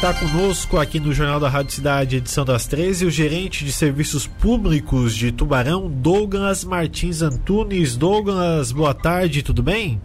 está conosco aqui no Jornal da Rádio Cidade, edição das 13, o gerente de serviços públicos de Tubarão, Douglas Martins Antunes. Douglas, boa tarde, tudo bem?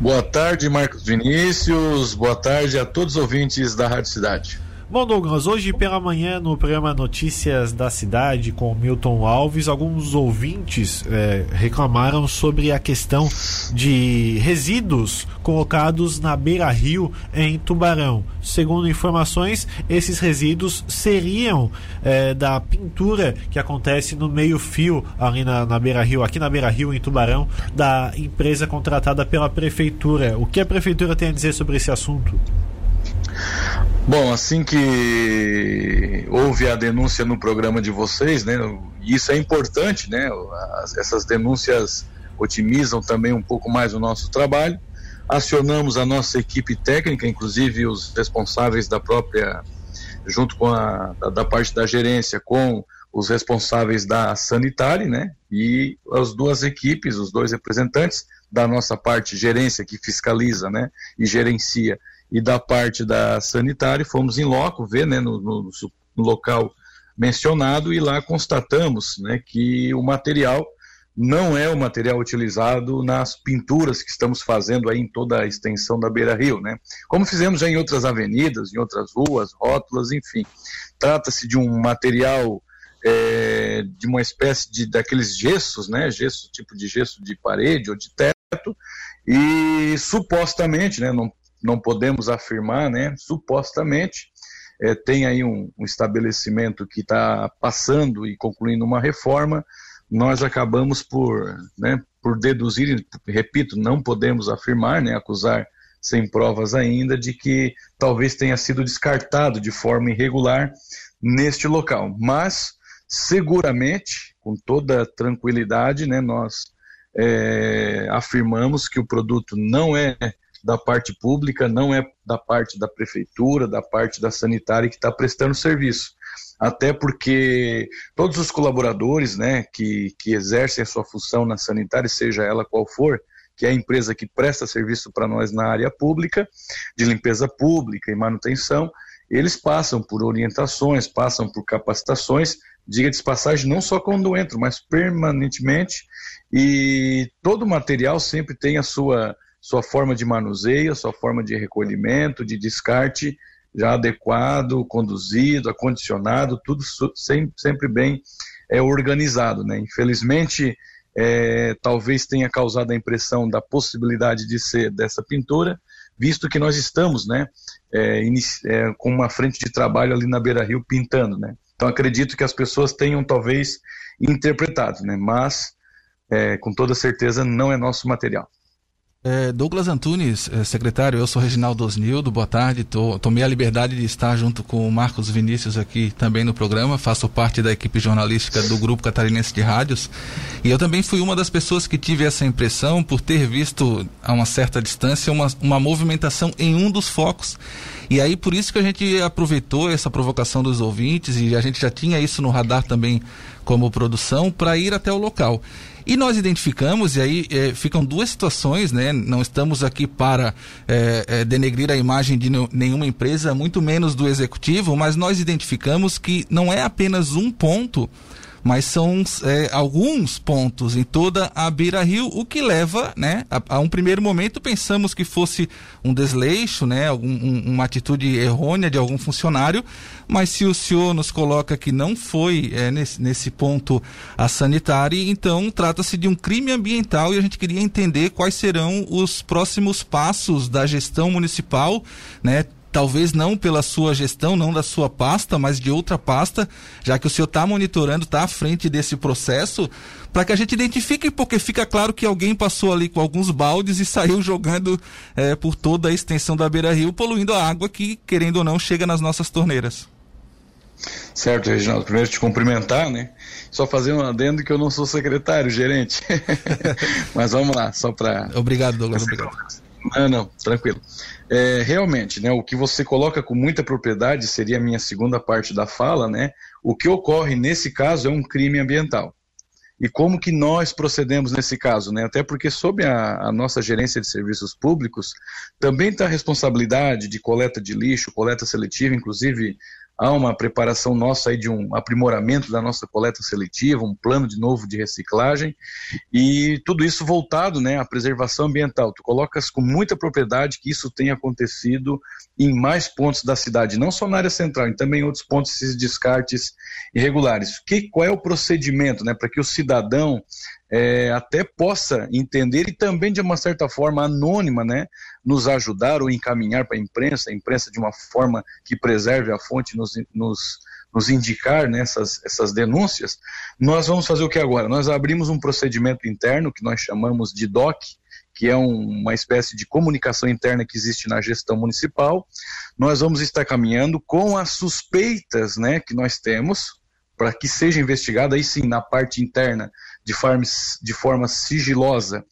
Boa tarde, Marcos Vinícius. Boa tarde a todos os ouvintes da Rádio Cidade. Bom, Douglas, hoje pela manhã no programa Notícias da Cidade com Milton Alves, alguns ouvintes é, reclamaram sobre a questão de resíduos colocados na beira-rio em Tubarão. Segundo informações, esses resíduos seriam é, da pintura que acontece no meio-fio ali na, na beira-rio, aqui na beira-rio em Tubarão, da empresa contratada pela prefeitura. O que a prefeitura tem a dizer sobre esse assunto? Bom, assim que houve a denúncia no programa de vocês, né, isso é importante, né, as, essas denúncias otimizam também um pouco mais o nosso trabalho. Acionamos a nossa equipe técnica, inclusive os responsáveis da própria, junto com a da, da parte da gerência, com os responsáveis da sanitária, né, e as duas equipes, os dois representantes da nossa parte gerência que fiscaliza, né, e gerencia e da parte da sanitária, fomos em loco ver, né, no, no, no local mencionado e lá constatamos, né, que o material não é o material utilizado nas pinturas que estamos fazendo aí em toda a extensão da Beira Rio, né? Como fizemos já em outras avenidas, em outras ruas, rótulas, enfim. Trata-se de um material é, de uma espécie de daqueles gessos, né? Gesso, tipo de gesso de parede ou de teto, e supostamente, né? Não não podemos afirmar, né? Supostamente é, tem aí um, um estabelecimento que está passando e concluindo uma reforma, nós acabamos por, né, por deduzir, repito, não podemos afirmar, né, acusar sem provas ainda, de que talvez tenha sido descartado de forma irregular neste local. Mas, seguramente, com toda tranquilidade, né, nós é, afirmamos que o produto não é da parte pública, não é da parte da prefeitura, da parte da sanitária que está prestando serviço. Até porque todos os colaboradores né, que, que exercem a sua função na sanitária, seja ela qual for, que é a empresa que presta serviço para nós na área pública, de limpeza pública e manutenção, eles passam por orientações, passam por capacitações, diga de passagem, não só quando entram, mas permanentemente, e todo material sempre tem a sua sua forma de manuseio, sua forma de recolhimento, de descarte já adequado, conduzido, acondicionado, tudo sempre, sempre bem é, organizado. Né? Infelizmente, é, talvez tenha causado a impressão da possibilidade de ser dessa pintura, visto que nós estamos né, é, é, com uma frente de trabalho ali na Beira Rio pintando. Né? Então acredito que as pessoas tenham talvez interpretado, né? mas é, com toda certeza não é nosso material. É, Douglas Antunes, é, secretário, eu sou Reginaldo Osnildo, boa tarde. Tô, tomei a liberdade de estar junto com o Marcos Vinícius aqui também no programa, faço parte da equipe jornalística do Grupo Catarinense de Rádios. E eu também fui uma das pessoas que tive essa impressão por ter visto a uma certa distância uma, uma movimentação em um dos focos. E aí por isso que a gente aproveitou essa provocação dos ouvintes e a gente já tinha isso no radar também como produção para ir até o local. E nós identificamos, e aí é, ficam duas situações, né? Não estamos aqui para é, é, denegrir a imagem de nenhuma empresa, muito menos do executivo, mas nós identificamos que não é apenas um ponto mas são é, alguns pontos em toda a Beira Rio, o que leva, né, a, a um primeiro momento pensamos que fosse um desleixo, né, algum, um, uma atitude errônea de algum funcionário, mas se o senhor nos coloca que não foi é, nesse, nesse ponto a sanitária, então trata-se de um crime ambiental e a gente queria entender quais serão os próximos passos da gestão municipal, né, talvez não pela sua gestão, não da sua pasta, mas de outra pasta, já que o senhor está monitorando, está à frente desse processo, para que a gente identifique, porque fica claro que alguém passou ali com alguns baldes e saiu jogando é, por toda a extensão da beira rio, poluindo a água que, querendo ou não, chega nas nossas torneiras. Certo, Reginaldo. Primeiro te cumprimentar, né? Só fazer um adendo que eu não sou secretário, gerente. Mas vamos lá, só para. Obrigado, Douglas. Obrigado. Não, não, tranquilo. É, realmente, né, o que você coloca com muita propriedade seria a minha segunda parte da fala, né? O que ocorre nesse caso é um crime ambiental. E como que nós procedemos nesse caso, né? Até porque sob a, a nossa gerência de serviços públicos também está a responsabilidade de coleta de lixo, coleta seletiva, inclusive há uma preparação nossa aí de um aprimoramento da nossa coleta seletiva, um plano de novo de reciclagem e tudo isso voltado, né, à preservação ambiental. Tu colocas com muita propriedade que isso tem acontecido em mais pontos da cidade, não só na área central, e também em outros pontos esses descartes irregulares. Que qual é o procedimento, né, para que o cidadão é, até possa entender e também de uma certa forma anônima, né, nos ajudar ou encaminhar para a imprensa, a imprensa de uma forma que preserve a fonte, nos, nos, nos indicar nessas né, essas denúncias, nós vamos fazer o que agora? Nós abrimos um procedimento interno que nós chamamos de DOC, que é um, uma espécie de comunicação interna que existe na gestão municipal. Nós vamos estar caminhando com as suspeitas né, que nós temos, para que seja investigado, aí sim, na parte interna, de forma, de forma sigilosa,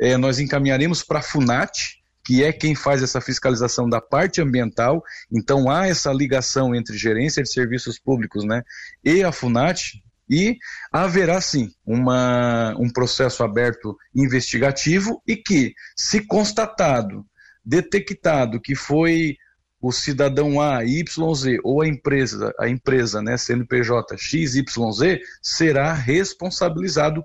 é, nós encaminharemos para a FUNAT, que é quem faz essa fiscalização da parte ambiental. Então há essa ligação entre gerência de serviços públicos né, e a FUNAT, e haverá sim uma, um processo aberto investigativo e que, se constatado, detectado que foi o cidadão A, YZ, ou a empresa, a empresa, né, CNPJ XYZ, será responsabilizado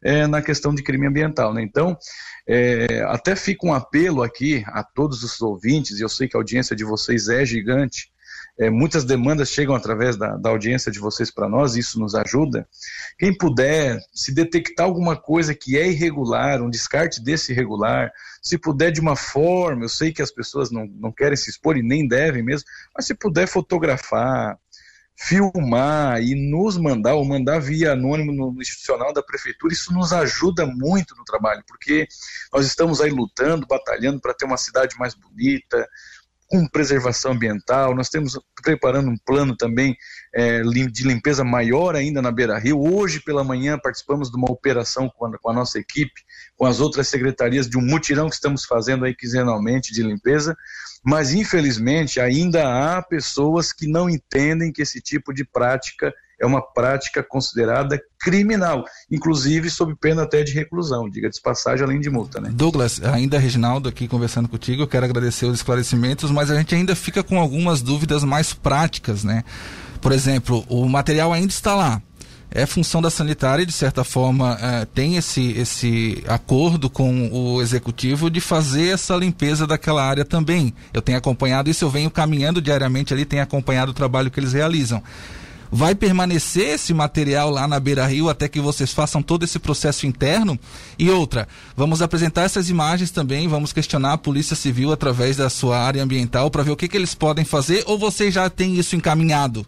é, na questão de crime ambiental. Né? Então, é, até fica um apelo aqui a todos os ouvintes, e eu sei que a audiência de vocês é gigante, é, muitas demandas chegam através da, da audiência de vocês para nós, isso nos ajuda. Quem puder, se detectar alguma coisa que é irregular, um descarte desse irregular, se puder de uma forma, eu sei que as pessoas não, não querem se expor e nem devem mesmo, mas se puder fotografar, filmar e nos mandar, ou mandar via anônimo no institucional da prefeitura, isso nos ajuda muito no trabalho, porque nós estamos aí lutando, batalhando para ter uma cidade mais bonita, com preservação ambiental. Nós temos preparando um plano também é, de limpeza maior ainda na Beira Rio. Hoje pela manhã participamos de uma operação com a, com a, nossa equipe, com as outras secretarias, de um mutirão que estamos fazendo aí quinzenalmente de limpeza. Mas infelizmente ainda há pessoas que não entendem que esse tipo de prática é uma prática considerada criminal, inclusive sob pena até de reclusão, diga de passagem, além de multa. Né? Douglas, ainda Reginaldo aqui conversando contigo, eu quero agradecer os esclarecimentos, mas a gente ainda fica com algumas dúvidas mais práticas, né? Por exemplo, o material ainda está lá, é função da sanitária, de certa forma, é, tem esse, esse acordo com o executivo de fazer essa limpeza daquela área também. Eu tenho acompanhado isso, eu venho caminhando diariamente ali, tenho acompanhado o trabalho que eles realizam. Vai permanecer esse material lá na Beira Rio até que vocês façam todo esse processo interno? E outra, vamos apresentar essas imagens também, vamos questionar a Polícia Civil através da sua área ambiental para ver o que, que eles podem fazer ou vocês já têm isso encaminhado?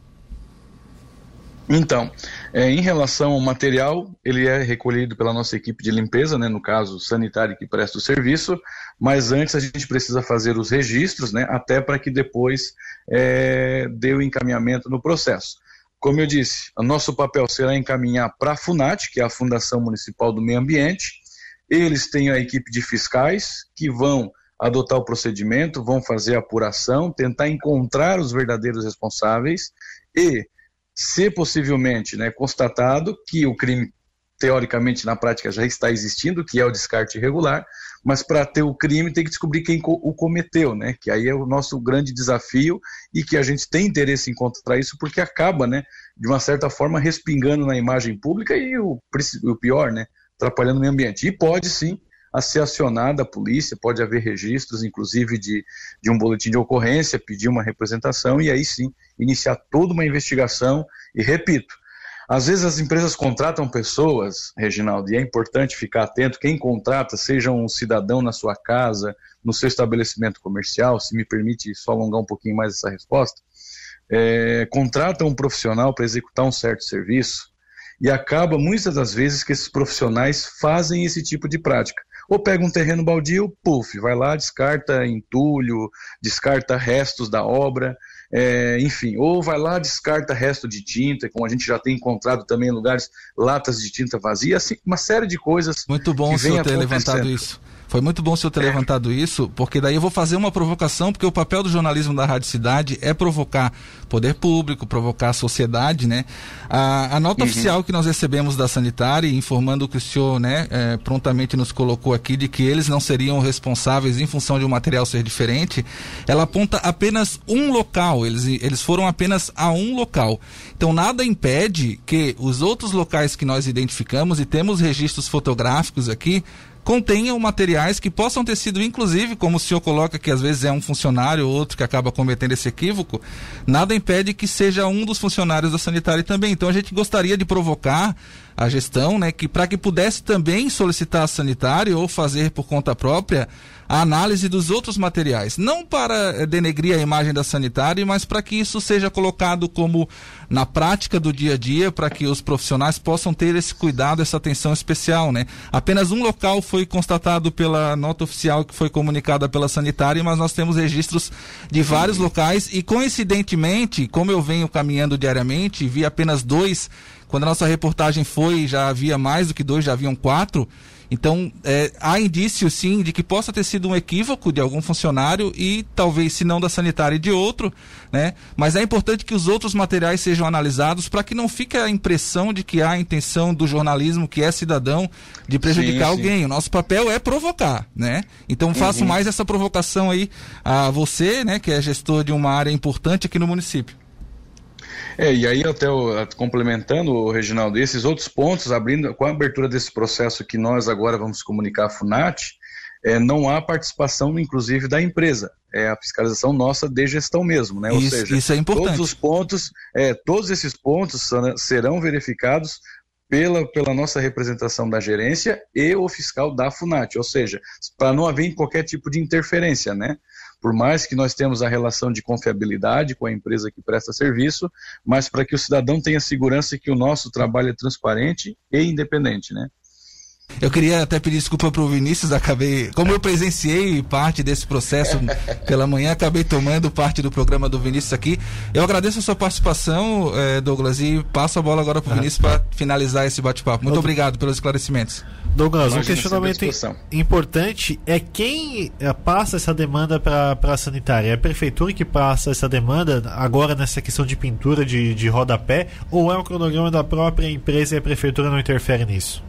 Então, é, em relação ao material, ele é recolhido pela nossa equipe de limpeza, né, no caso sanitário que presta o serviço, mas antes a gente precisa fazer os registros, né, até para que depois é, dê o encaminhamento no processo. Como eu disse, o nosso papel será encaminhar para a FUNAT, que é a Fundação Municipal do Meio Ambiente. Eles têm a equipe de fiscais que vão adotar o procedimento, vão fazer a apuração, tentar encontrar os verdadeiros responsáveis e, se possivelmente né, constatado que o crime teoricamente na prática já está existindo, que é o descarte irregular, mas para ter o crime tem que descobrir quem o cometeu, né? Que aí é o nosso grande desafio e que a gente tem interesse em encontrar isso porque acaba, né, de uma certa forma respingando na imagem pública e o, o pior, né, atrapalhando o meio ambiente. E pode sim a ser acionada a polícia, pode haver registros, inclusive de, de um boletim de ocorrência, pedir uma representação e aí sim iniciar toda uma investigação. E repito, às vezes as empresas contratam pessoas, Reginaldo, e é importante ficar atento, quem contrata, seja um cidadão na sua casa, no seu estabelecimento comercial, se me permite só alongar um pouquinho mais essa resposta, é, contrata um profissional para executar um certo serviço e acaba muitas das vezes que esses profissionais fazem esse tipo de prática. Ou pega um terreno baldio, puf, vai lá, descarta entulho, descarta restos da obra, é, enfim, ou vai lá, descarta resto de tinta, como a gente já tem encontrado também em lugares, latas de tinta vazia, assim, uma série de coisas. Muito bom o senhor ter levantado isso. Foi muito bom o senhor ter levantado isso, porque daí eu vou fazer uma provocação, porque o papel do jornalismo da Rádio Cidade é provocar poder público, provocar a sociedade, né? A, a nota uhum. oficial que nós recebemos da Sanitária, informando que o senhor, né, é, prontamente nos colocou aqui de que eles não seriam responsáveis em função de um material ser diferente, ela aponta apenas um local, eles, eles foram apenas a um local. Então nada impede que os outros locais que nós identificamos e temos registros fotográficos aqui contenham materiais que possam ter sido, inclusive, como o senhor coloca que às vezes é um funcionário ou outro que acaba cometendo esse equívoco, nada impede que seja um dos funcionários da sanitária também. Então a gente gostaria de provocar a gestão, né, que para que pudesse também solicitar a sanitária ou fazer por conta própria a análise dos outros materiais, não para eh, denegrir a imagem da sanitária, mas para que isso seja colocado como na prática do dia a dia, para que os profissionais possam ter esse cuidado, essa atenção especial, né? Apenas um local foi constatado pela nota oficial que foi comunicada pela sanitária, mas nós temos registros de vários locais e coincidentemente, como eu venho caminhando diariamente, vi apenas dois quando a nossa reportagem foi, já havia mais do que dois, já haviam quatro. Então, é, há indício, sim, de que possa ter sido um equívoco de algum funcionário e talvez, se não da sanitária, de outro, né? Mas é importante que os outros materiais sejam analisados para que não fique a impressão de que há a intenção do jornalismo, que é cidadão, de prejudicar sim, alguém. Sim. O nosso papel é provocar, né? Então, faço uhum. mais essa provocação aí a você, né, que é gestor de uma área importante aqui no município. É, e aí até o, complementando, o Reginaldo, esses outros pontos, abrindo com a abertura desse processo que nós agora vamos comunicar à FUNAT, é, não há participação, inclusive, da empresa. É a fiscalização nossa de gestão mesmo, né? Ou isso, seja, isso é importante. todos os pontos, é, todos esses pontos serão verificados pela, pela nossa representação da gerência e o fiscal da FUNAT, ou seja, para não haver qualquer tipo de interferência, né? Por mais que nós temos a relação de confiabilidade com a empresa que presta serviço, mas para que o cidadão tenha segurança que o nosso trabalho é transparente e independente, né? Eu queria até pedir desculpa para o Vinícius, acabei, como eu presenciei parte desse processo pela manhã, acabei tomando parte do programa do Vinícius aqui. Eu agradeço a sua participação, eh, Douglas, e passo a bola agora para o Vinícius para finalizar esse bate-papo. Muito obrigado pelos esclarecimentos. Douglas, um questionamento importante é quem eh, passa essa demanda para a sanitária? É a prefeitura que passa essa demanda agora nessa questão de pintura de, de rodapé ou é um cronograma da própria empresa e a prefeitura não interfere nisso?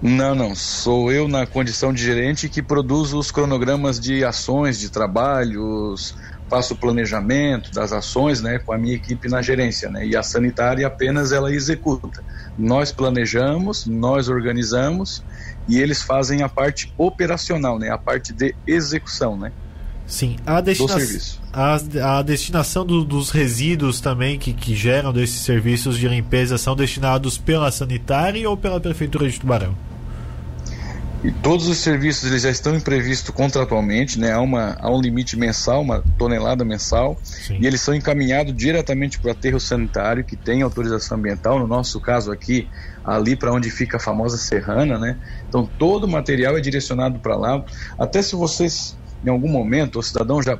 Não, não. Sou eu na condição de gerente que produzo os cronogramas de ações, de trabalhos, faço o planejamento das ações, né, com a minha equipe na gerência, né, e a sanitária apenas ela executa. Nós planejamos, nós organizamos e eles fazem a parte operacional, né, a parte de execução, né. Sim, a, destina a, a destinação do, dos resíduos também que, que geram desses serviços de limpeza são destinados pela sanitária ou pela prefeitura de Tubarão? E todos os serviços eles já estão previstos contratualmente, né? Há, uma, há um limite mensal, uma tonelada mensal, Sim. e eles são encaminhados diretamente para o aterro sanitário, que tem autorização ambiental, no nosso caso aqui, ali para onde fica a famosa serrana, né? Então todo o material é direcionado para lá. Até se vocês, em algum momento, o cidadão já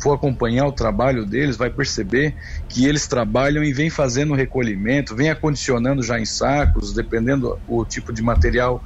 for acompanhar o trabalho deles, vai perceber que eles trabalham e vêm fazendo recolhimento, vêm acondicionando já em sacos, dependendo o tipo de material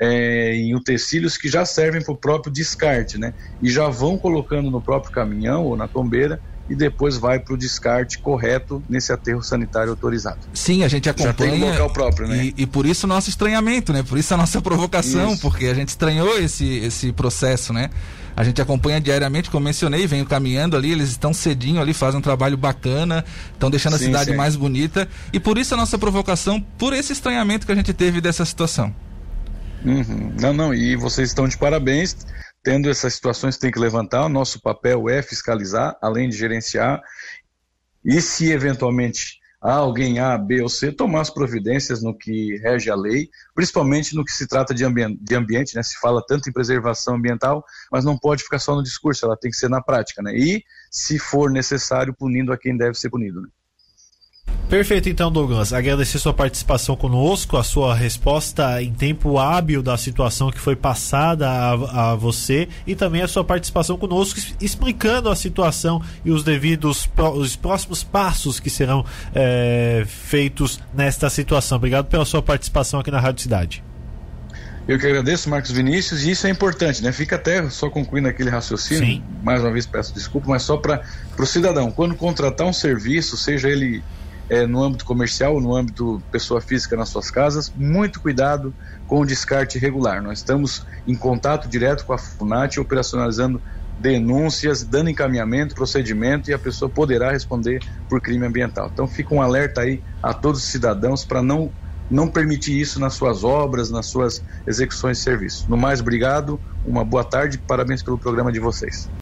é, em utensílios que já servem para o próprio descarte, né? E já vão colocando no próprio caminhão ou na tombeira e depois vai para o descarte correto nesse aterro sanitário autorizado. Sim, a gente acompanha. Já tem um local próprio, né? E, e, por isso nosso estranhamento, né? Por isso a nossa provocação, isso. porque a gente estranhou esse, esse processo, né? A gente acompanha diariamente, como mencionei, venho caminhando ali, eles estão cedinho ali, fazem um trabalho bacana, estão deixando sim, a cidade sim. mais bonita. E por isso a nossa provocação, por esse estranhamento que a gente teve dessa situação. Uhum. Não, não, e vocês estão de parabéns. Tendo essas situações, tem que levantar. O nosso papel é fiscalizar, além de gerenciar. E se eventualmente alguém A, B ou C, tomar as providências no que rege a lei, principalmente no que se trata de, ambi de ambiente, né? Se fala tanto em preservação ambiental, mas não pode ficar só no discurso, ela tem que ser na prática, né? E, se for necessário, punindo a quem deve ser punido. Né? Perfeito, então, Douglas. Agradecer sua participação conosco, a sua resposta em tempo hábil da situação que foi passada a, a, você e também a sua participação conosco, explicando a situação e os devidos os próximos passos que serão é, feitos nesta situação. Obrigado pela sua participação aqui na Rádio Cidade. Eu que agradeço, Marcos Vinícius, e isso é importante, né? Fica até só concluindo aquele raciocínio, Sim. mais uma vez peço desculpa, mas só para o cidadão, quando contratar um serviço, seja ele é, no âmbito comercial no âmbito pessoa física nas suas casas, muito cuidado com o descarte irregular. Nós estamos em contato direto com a FUNAT, operacionalizando denúncias, dando encaminhamento, procedimento e a pessoa poderá responder por crime ambiental. Então fica um alerta aí a todos os cidadãos para não não permitir isso nas suas obras, nas suas execuções de serviço. No mais, obrigado, uma boa tarde, parabéns pelo programa de vocês.